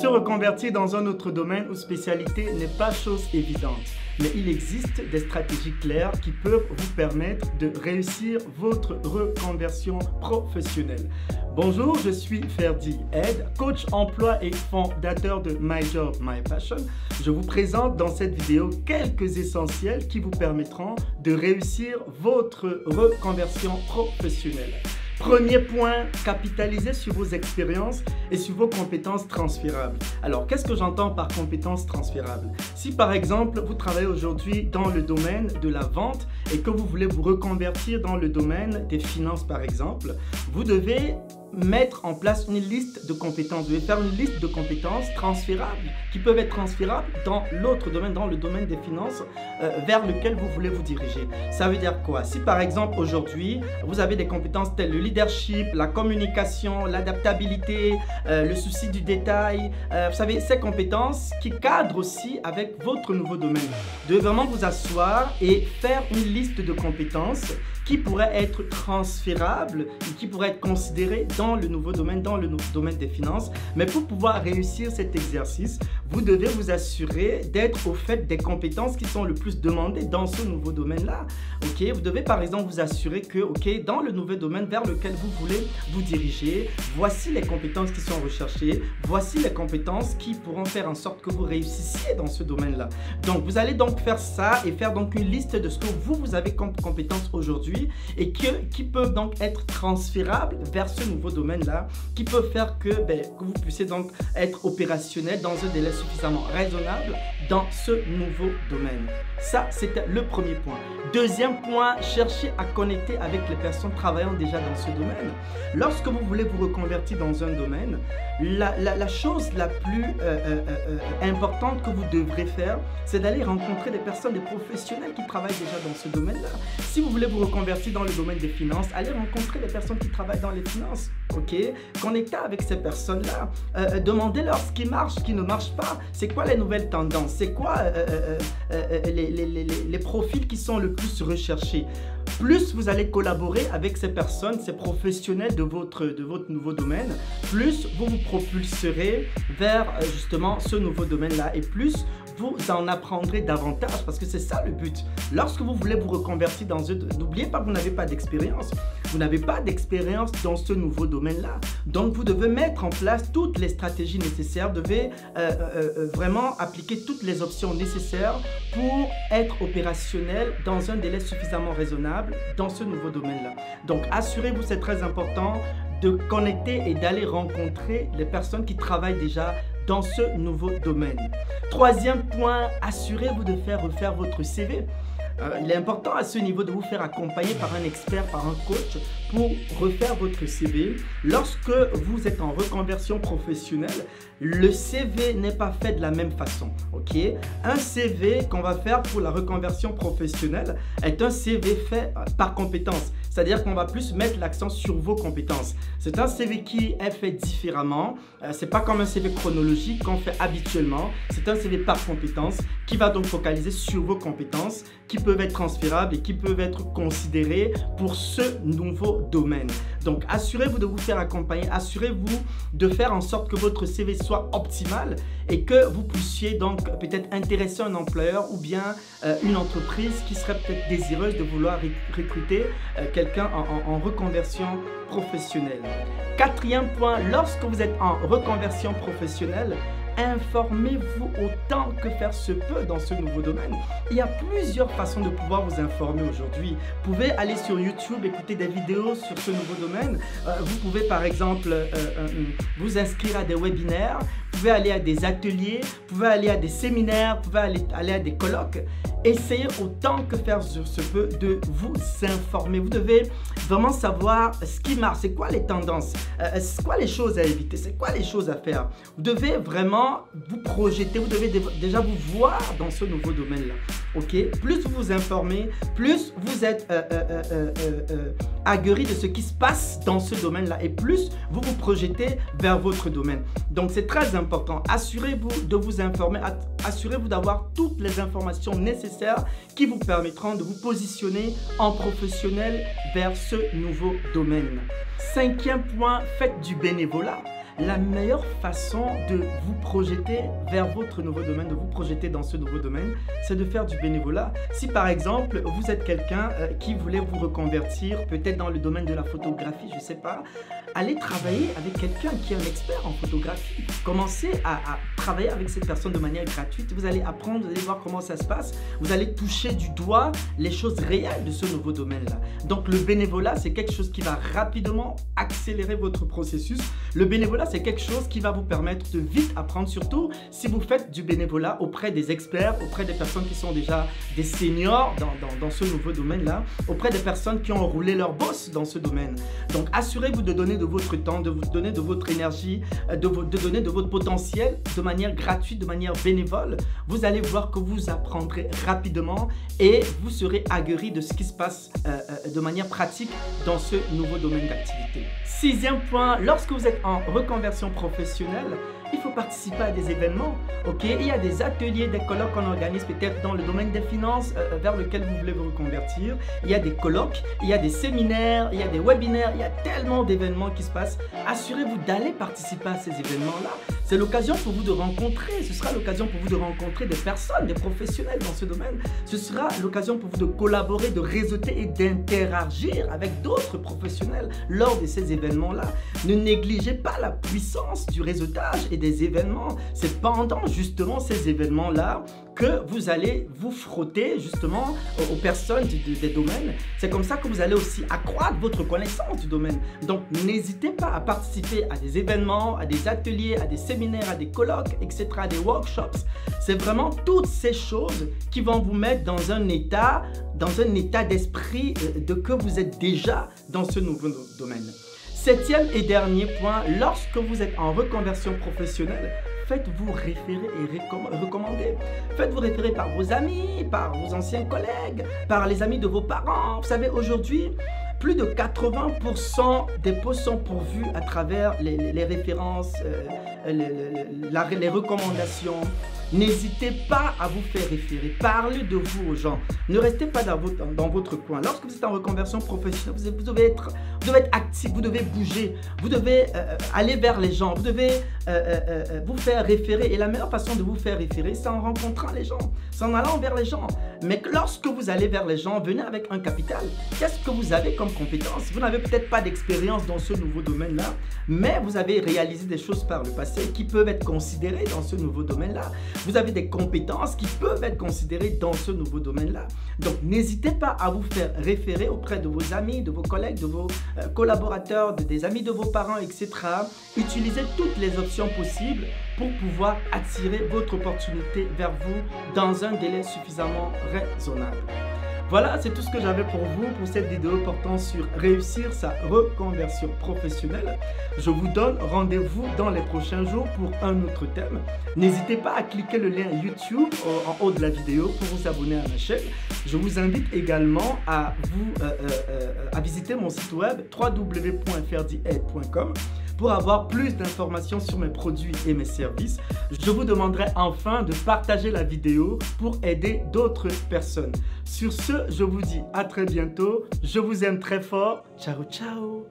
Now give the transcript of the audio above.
Se reconvertir dans un autre domaine ou spécialité n'est pas chose évidente, mais il existe des stratégies claires qui peuvent vous permettre de réussir votre reconversion professionnelle. Bonjour, je suis Ferdi Ed, coach emploi et fondateur de My Job, My Passion. Je vous présente dans cette vidéo quelques essentiels qui vous permettront de réussir votre reconversion professionnelle. Premier point, capitaliser sur vos expériences et sur vos compétences transférables. Alors, qu'est-ce que j'entends par compétences transférables? Si par exemple, vous travaillez aujourd'hui dans le domaine de la vente et que vous voulez vous reconvertir dans le domaine des finances par exemple, vous devez mettre en place une liste de compétences. Vous devez faire une liste de compétences transférables qui peuvent être transférables dans l'autre domaine, dans le domaine des finances euh, vers lequel vous voulez vous diriger. Ça veut dire quoi? Si par exemple aujourd'hui, vous avez des compétences telles le leadership, la communication, l'adaptabilité, euh, le souci du détail, euh, vous savez, ces compétences qui cadrent aussi avec votre nouveau domaine. Vous devez vraiment vous asseoir et faire une liste de compétences qui pourraient être transférables et qui pourraient être considérées le nouveau domaine, dans le domaine des finances. Mais pour pouvoir réussir cet exercice, vous devez vous assurer d'être au fait des compétences qui sont le plus demandées dans ce nouveau domaine-là. Ok, vous devez par exemple vous assurer que, ok, dans le nouveau domaine vers lequel vous voulez vous diriger, voici les compétences qui sont recherchées, voici les compétences qui pourront faire en sorte que vous réussissiez dans ce domaine-là. Donc, vous allez donc faire ça et faire donc une liste de ce que vous, vous avez comme compétences aujourd'hui et que, qui peuvent donc être transférables vers ce nouveau domaine-là, qui peuvent faire que, ben, que vous puissiez donc être opérationnel dans un délai suffisamment raisonnable dans ce nouveau domaine. Ça, c'était le premier point. Deuxième point, cherchez à connecter avec les personnes travaillant déjà dans ce domaine. Lorsque vous voulez vous reconvertir dans un domaine, la, chose la plus euh, euh, euh, importante que vous devrez faire, c'est d'aller rencontrer des personnes, des professionnels qui travaillent déjà dans ce domaine-là. Si vous voulez vous reconvertir dans le domaine des finances, allez rencontrer des personnes qui travaillent dans les finances. Ok Connectez avec ces personnes-là. Demandez-leur ce qui marche, ce qui ne marche pas. C'est quoi les nouvelles tendances? C'est quoi les les, profils qui sont le plus recherchés? Plus vous allez collaborer avec ces personnes, ces professionnels de votre, de votre nouveau domaine, plus vous vous propulserez vers euh, justement ce nouveau domaine-là et plus vous en apprendrez davantage parce que c'est ça le but. Lorsque vous voulez vous reconvertir dans un... N'oubliez pas que vous n'avez pas d'expérience. Vous n'avez pas d'expérience dans ce nouveau domaine-là. Donc vous devez mettre en place toutes les stratégies nécessaires, vous devez euh, euh, euh, vraiment appliquer toutes les options nécessaires pour être opérationnel dans un délai suffisamment raisonnable dans ce nouveau domaine-là. Donc assurez-vous, c'est très important, de connecter et d'aller rencontrer les personnes qui travaillent déjà dans ce nouveau domaine. Troisième point, assurez-vous de faire refaire votre CV. Euh, il est important à ce niveau de vous faire accompagner par un expert, par un coach pour refaire votre CV. Lorsque vous êtes en reconversion professionnelle, le CV n'est pas fait de la même façon. Ok? Un CV qu'on va faire pour la reconversion professionnelle est un CV fait euh, par compétence. C'est-à-dire qu'on va plus mettre l'accent sur vos compétences. C'est un CV qui est fait différemment. Euh, c'est pas comme un CV chronologique qu'on fait habituellement. C'est un CV par compétence qui va donc focaliser sur vos compétences qui peuvent être transférables et qui peuvent être considérées pour ce nouveau domaine. Donc assurez-vous de vous faire accompagner, assurez-vous de faire en sorte que votre CV soit optimal et que vous puissiez donc peut-être intéresser un employeur ou bien euh, une entreprise qui serait peut-être désireuse de vouloir recruter euh, en reconversion professionnelle. Quatrième point, lorsque vous êtes en reconversion professionnelle, informez-vous autant que faire se peut dans ce nouveau domaine. Il y a plusieurs façons de pouvoir vous informer aujourd'hui. Vous pouvez aller sur YouTube, écouter des vidéos sur ce nouveau domaine. Euh, vous pouvez par exemple euh, euh, vous inscrire à des webinaires, vous pouvez aller à des ateliers, vous pouvez aller à des séminaires, vous pouvez aller, aller à des colloques. Essayez autant que faire se peut de vous informer. Vous devez vraiment savoir ce qui marche, c'est quoi les tendances, c'est quoi les choses à éviter, c'est quoi les choses à faire. Vous devez vraiment vous projeter, vous devez déjà vous voir dans ce nouveau domaine-là. Ok? Plus vous vous informez, plus vous êtes euh, euh, euh, aguerri de ce qui se passe dans ce domaine-là et plus vous vous projetez vers votre domaine. Donc c'est très important. Assurez-vous de vous informer, assurez-vous d'avoir toutes les informations nécessaires qui vous permettront de vous positionner en professionnel vers ce nouveau domaine. Cinquième point, faites du bénévolat. La meilleure façon de vous projeter vers votre nouveau domaine, de vous projeter dans ce nouveau domaine, c'est de faire du bénévolat. Si par exemple, vous êtes quelqu'un euh, qui voulait vous reconvertir, peut-être dans le domaine de la photographie, je ne sais pas, allez travailler avec quelqu'un qui est un expert en photographie. Commencez à, travailler avec cette personne de manière gratuite. Vous allez apprendre, vous allez voir comment ça se passe. Vous allez toucher du doigt les choses réelles de ce nouveau domaine-là. Donc le bénévolat, c'est quelque chose qui va rapidement accélérer votre processus. Le bénévolat, c'est quelque chose qui va vous permettre de vite apprendre, surtout si vous faites du bénévolat auprès des experts, auprès des personnes qui sont déjà des seniors dans, dans, ce nouveau domaine-là, auprès des personnes qui ont roulé leur boss dans ce domaine. Donc assurez-vous de donner de votre temps, de vous donner de votre énergie, euh, de, de donner de votre potentiel de manière gratuite, de manière bénévole. Vous allez voir que vous apprendrez rapidement et vous serez aguerri de ce qui se passe euh, euh, de manière pratique dans ce nouveau domaine d'activité. Sixième point, lorsque vous êtes en reconversion professionnelle, il faut participer à des événements. Ok, il y a des ateliers, des colloques qu'on organise peut-être dans le domaine des finances euh, vers lequel vous voulez vous reconvertir. Il y a des colloques, il y a des séminaires, il y a des webinaires, il y a tellement d'événements qui se passent. Assurez-vous d'aller participer à ces événements-là. C'est l'occasion pour vous de rencontrer, ce sera l'occasion pour vous de rencontrer des personnes, des professionnels dans ce domaine. Ce sera l'occasion pour vous de collaborer, de réseauter et d'interagir avec d'autres professionnels lors de ces événements-là. Ne négligez pas la puissance du réseautage et des événements. C'est pendant justement ces événements-là que vous allez vous frotter justement aux personnes des domaines. C'est comme ça que vous allez aussi accroître votre connaissance du domaine. Donc n'hésitez pas à participer à des événements, à des ateliers, à des séminaires, à des colloques, etc., à des workshops. C'est vraiment toutes ces choses qui vont vous mettre dans un état, dans un état d'esprit euh, de que vous êtes déjà dans ce nouveau domaine. Septième et dernier point, lorsque vous êtes en reconversion professionnelle, faites-vous référer et recommander. Faites-vous référer par vos amis, par vos anciens collègues, par les amis de vos parents. Vous savez, aujourd'hui, plus de 80% des postes sont pourvus à travers les, références, euh, les, les recommandations. N'hésitez pas à vous faire référer. Parlez de vous aux gens. Ne restez pas dans votre, coin. Lorsque vous êtes en reconversion professionnelle, vous devez être, vous devez être actif, vous devez bouger, vous devez euh, aller vers les gens, vous devez euh, euh, vous faire référer. Et la meilleure façon de vous faire référer, c'est en rencontrant les gens, c'est en allant vers les gens. Mais lorsque vous allez vers les gens, venez avec un capital. Qu'est-ce que vous avez comme compétence? Vous n'avez peut-être pas d'expérience dans ce nouveau domaine-là, mais vous avez réalisé des choses par le passé qui peuvent être considérées dans ce nouveau domaine-là vous avez des compétences qui peuvent être considérées dans ce nouveau domaine-là. Donc, n'hésitez pas à vous faire référer auprès de vos amis, de vos collègues, de vos euh, collaborateurs, des amis de vos parents, etc. Utilisez toutes les options possibles pour pouvoir attirer votre opportunité vers vous dans un délai suffisamment raisonnable. Voilà, c'est tout ce que j'avais pour vous pour cette vidéo portant sur réussir sa reconversion professionnelle. Je vous donne rendez-vous dans les prochains jours pour un autre thème. N'hésitez pas à cliquer le lien YouTube en haut de la vidéo pour vous abonner à ma chaîne. Je vous invite également à, vous, euh, euh, euh, à visiter mon site web www.ferdiaid.com pour avoir plus d'informations sur mes produits et mes services. Je vous demanderai enfin de partager la vidéo pour aider d'autres personnes. Sur ce, je vous dis à très bientôt. Je vous aime très fort. Ciao, ciao